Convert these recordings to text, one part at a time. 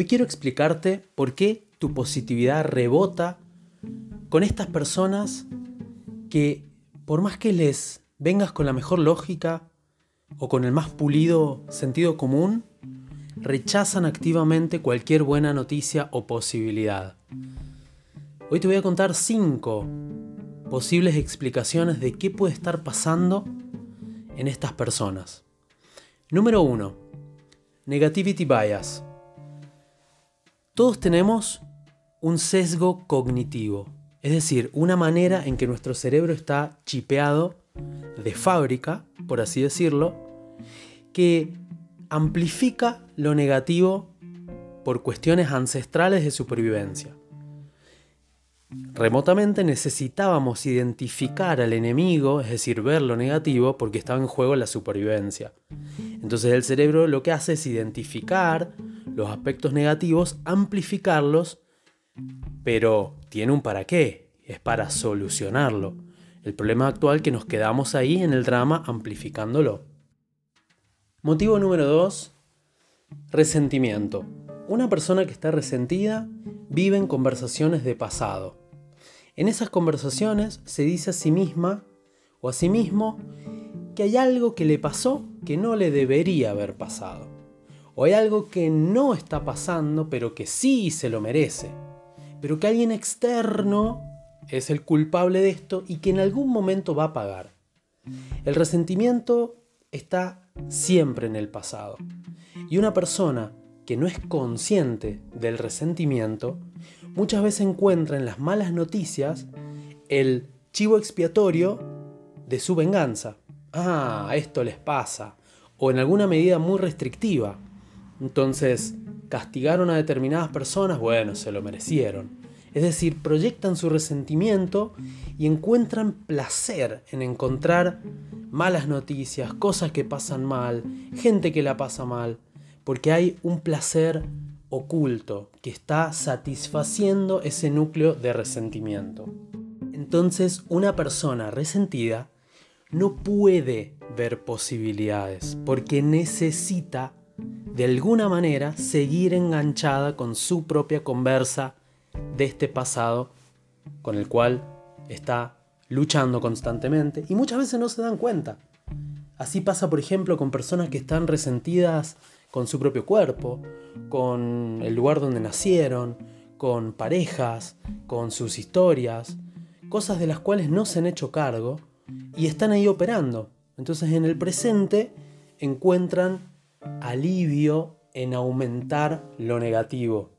Hoy quiero explicarte por qué tu positividad rebota con estas personas que por más que les vengas con la mejor lógica o con el más pulido sentido común, rechazan activamente cualquier buena noticia o posibilidad. Hoy te voy a contar cinco posibles explicaciones de qué puede estar pasando en estas personas. Número 1. Negativity bias. Todos tenemos un sesgo cognitivo, es decir, una manera en que nuestro cerebro está chipeado de fábrica, por así decirlo, que amplifica lo negativo por cuestiones ancestrales de supervivencia. Remotamente necesitábamos identificar al enemigo, es decir, ver lo negativo, porque estaba en juego la supervivencia. Entonces el cerebro lo que hace es identificar los aspectos negativos, amplificarlos, pero tiene un para qué, es para solucionarlo. El problema actual que nos quedamos ahí en el drama amplificándolo. Motivo número 2. Resentimiento. Una persona que está resentida vive en conversaciones de pasado. En esas conversaciones se dice a sí misma o a sí mismo que hay algo que le pasó que no le debería haber pasado. O hay algo que no está pasando pero que sí se lo merece. Pero que alguien externo es el culpable de esto y que en algún momento va a pagar. El resentimiento está siempre en el pasado. Y una persona que no es consciente del resentimiento, muchas veces encuentra en las malas noticias el chivo expiatorio de su venganza. Ah, esto les pasa. O en alguna medida muy restrictiva. Entonces, castigaron a determinadas personas, bueno, se lo merecieron. Es decir, proyectan su resentimiento y encuentran placer en encontrar malas noticias, cosas que pasan mal, gente que la pasa mal, porque hay un placer oculto que está satisfaciendo ese núcleo de resentimiento. Entonces una persona resentida no puede ver posibilidades porque necesita de alguna manera seguir enganchada con su propia conversa de este pasado con el cual está luchando constantemente y muchas veces no se dan cuenta. Así pasa, por ejemplo, con personas que están resentidas con su propio cuerpo, con el lugar donde nacieron, con parejas, con sus historias, cosas de las cuales no se han hecho cargo y están ahí operando. Entonces en el presente encuentran alivio en aumentar lo negativo.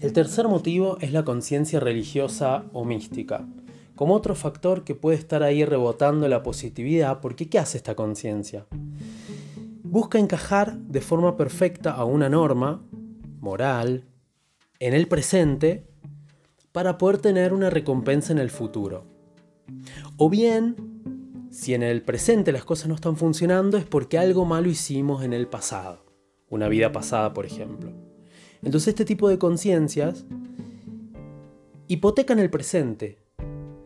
El tercer motivo es la conciencia religiosa o mística como otro factor que puede estar ahí rebotando la positividad, porque ¿qué hace esta conciencia? Busca encajar de forma perfecta a una norma moral en el presente para poder tener una recompensa en el futuro. O bien, si en el presente las cosas no están funcionando es porque algo malo hicimos en el pasado, una vida pasada por ejemplo. Entonces este tipo de conciencias hipotecan el presente,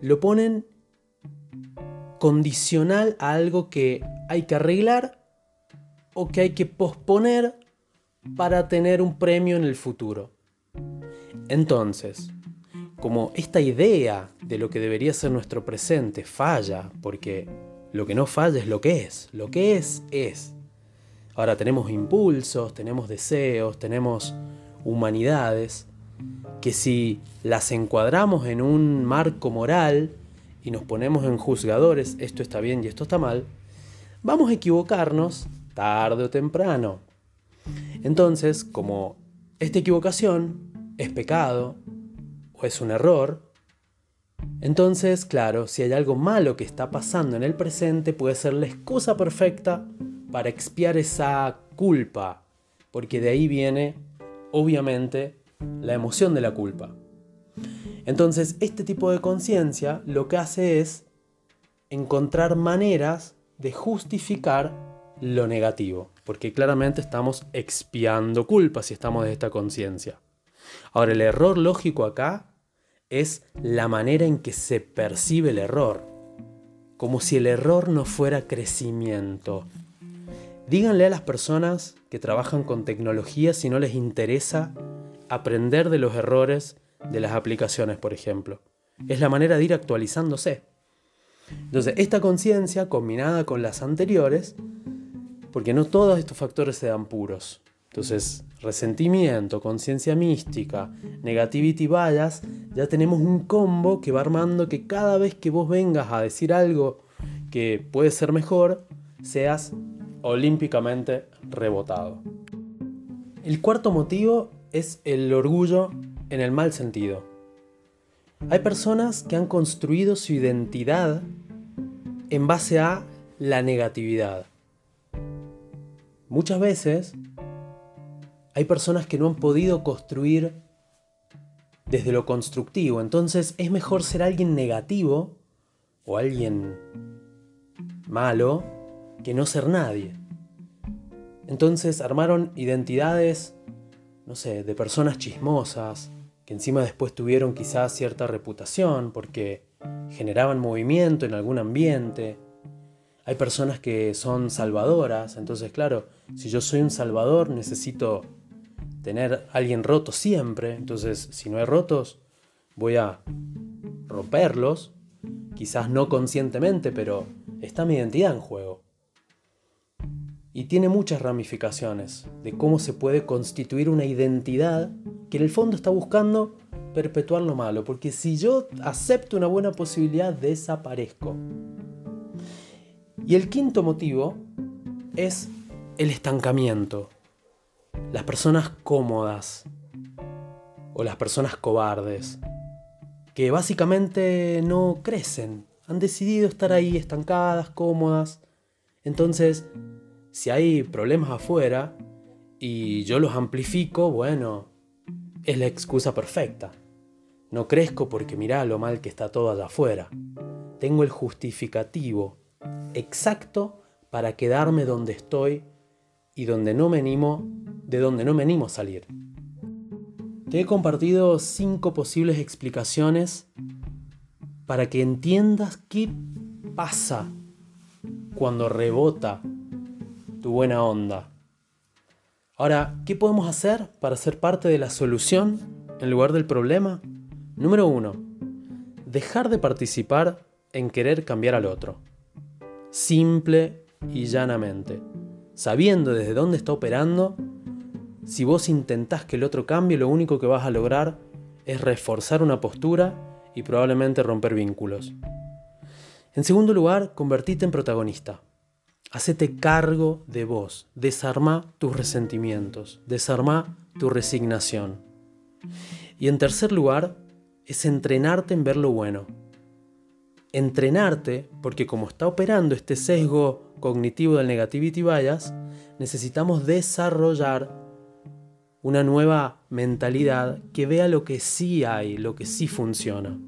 lo ponen condicional a algo que hay que arreglar o que hay que posponer para tener un premio en el futuro. Entonces, como esta idea de lo que debería ser nuestro presente falla, porque lo que no falla es lo que es, lo que es es. Ahora tenemos impulsos, tenemos deseos, tenemos humanidades, que si las encuadramos en un marco moral y nos ponemos en juzgadores, esto está bien y esto está mal, vamos a equivocarnos tarde o temprano. Entonces, como esta equivocación es pecado o es un error, entonces, claro, si hay algo malo que está pasando en el presente, puede ser la excusa perfecta para expiar esa culpa, porque de ahí viene, obviamente, la emoción de la culpa. Entonces, este tipo de conciencia lo que hace es encontrar maneras de justificar lo negativo, porque claramente estamos expiando culpa si estamos de esta conciencia. Ahora, el error lógico acá es la manera en que se percibe el error, como si el error no fuera crecimiento. Díganle a las personas que trabajan con tecnología si no les interesa aprender de los errores de las aplicaciones, por ejemplo. Es la manera de ir actualizándose. Entonces, esta conciencia combinada con las anteriores, porque no todos estos factores se dan puros. Entonces, resentimiento, conciencia mística, negativity bias, ya tenemos un combo que va armando que cada vez que vos vengas a decir algo que puede ser mejor, seas olímpicamente rebotado. El cuarto motivo es el orgullo en el mal sentido. Hay personas que han construido su identidad en base a la negatividad. Muchas veces hay personas que no han podido construir desde lo constructivo, entonces es mejor ser alguien negativo o alguien malo que no ser nadie. Entonces armaron identidades, no sé, de personas chismosas, que encima después tuvieron quizás cierta reputación porque generaban movimiento en algún ambiente. Hay personas que son salvadoras, entonces claro, si yo soy un salvador necesito tener alguien roto siempre, entonces si no hay rotos voy a romperlos, quizás no conscientemente, pero está mi identidad en juego. Y tiene muchas ramificaciones de cómo se puede constituir una identidad que en el fondo está buscando perpetuar lo malo, porque si yo acepto una buena posibilidad, desaparezco. Y el quinto motivo es el estancamiento. Las personas cómodas o las personas cobardes, que básicamente no crecen, han decidido estar ahí estancadas, cómodas. Entonces, si hay problemas afuera y yo los amplifico, bueno, es la excusa perfecta. No crezco porque mirá lo mal que está todo allá afuera. Tengo el justificativo exacto para quedarme donde estoy y donde no me animo, de donde no me animo a salir. Te he compartido cinco posibles explicaciones para que entiendas qué pasa cuando rebota tu buena onda. Ahora, ¿qué podemos hacer para ser parte de la solución en lugar del problema? Número uno, dejar de participar en querer cambiar al otro. Simple y llanamente. Sabiendo desde dónde está operando, si vos intentás que el otro cambie, lo único que vas a lograr es reforzar una postura y probablemente romper vínculos. En segundo lugar, convertite en protagonista. Hacete cargo de vos, desarma tus resentimientos, desarma tu resignación. Y en tercer lugar, es entrenarte en ver lo bueno. Entrenarte, porque como está operando este sesgo cognitivo del negativity bias, necesitamos desarrollar una nueva mentalidad que vea lo que sí hay, lo que sí funciona.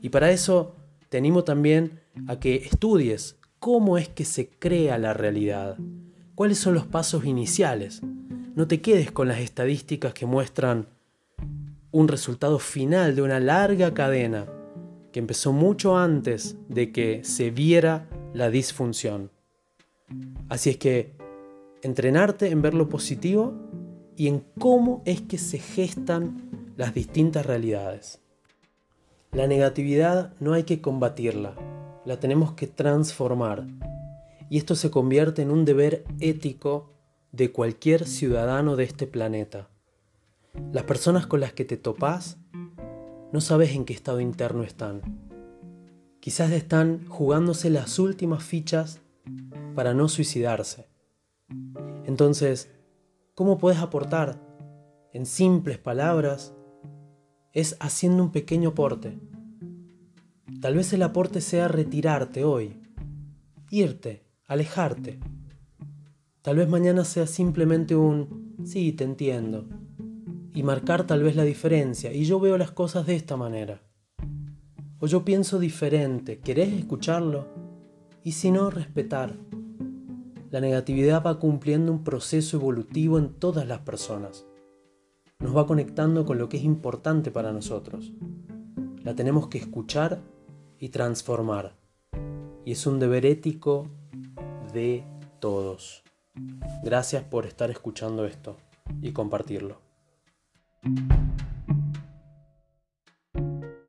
Y para eso te animo también a que estudies cómo es que se crea la realidad, cuáles son los pasos iniciales. No te quedes con las estadísticas que muestran un resultado final de una larga cadena que empezó mucho antes de que se viera la disfunción. Así es que entrenarte en ver lo positivo y en cómo es que se gestan las distintas realidades. La negatividad no hay que combatirla, la tenemos que transformar. Y esto se convierte en un deber ético de cualquier ciudadano de este planeta. Las personas con las que te topás no sabes en qué estado interno están. Quizás están jugándose las últimas fichas para no suicidarse. Entonces, ¿cómo puedes aportar? En simples palabras, es haciendo un pequeño aporte Tal vez el aporte sea retirarte hoy, irte, alejarte. Tal vez mañana sea simplemente un sí, te entiendo. Y marcar tal vez la diferencia. Y yo veo las cosas de esta manera. O yo pienso diferente. ¿Querés escucharlo? Y si no, respetar. La negatividad va cumpliendo un proceso evolutivo en todas las personas. Nos va conectando con lo que es importante para nosotros. La tenemos que escuchar y transformar. Y es un deber ético de todos. Gracias por estar escuchando esto y compartirlo.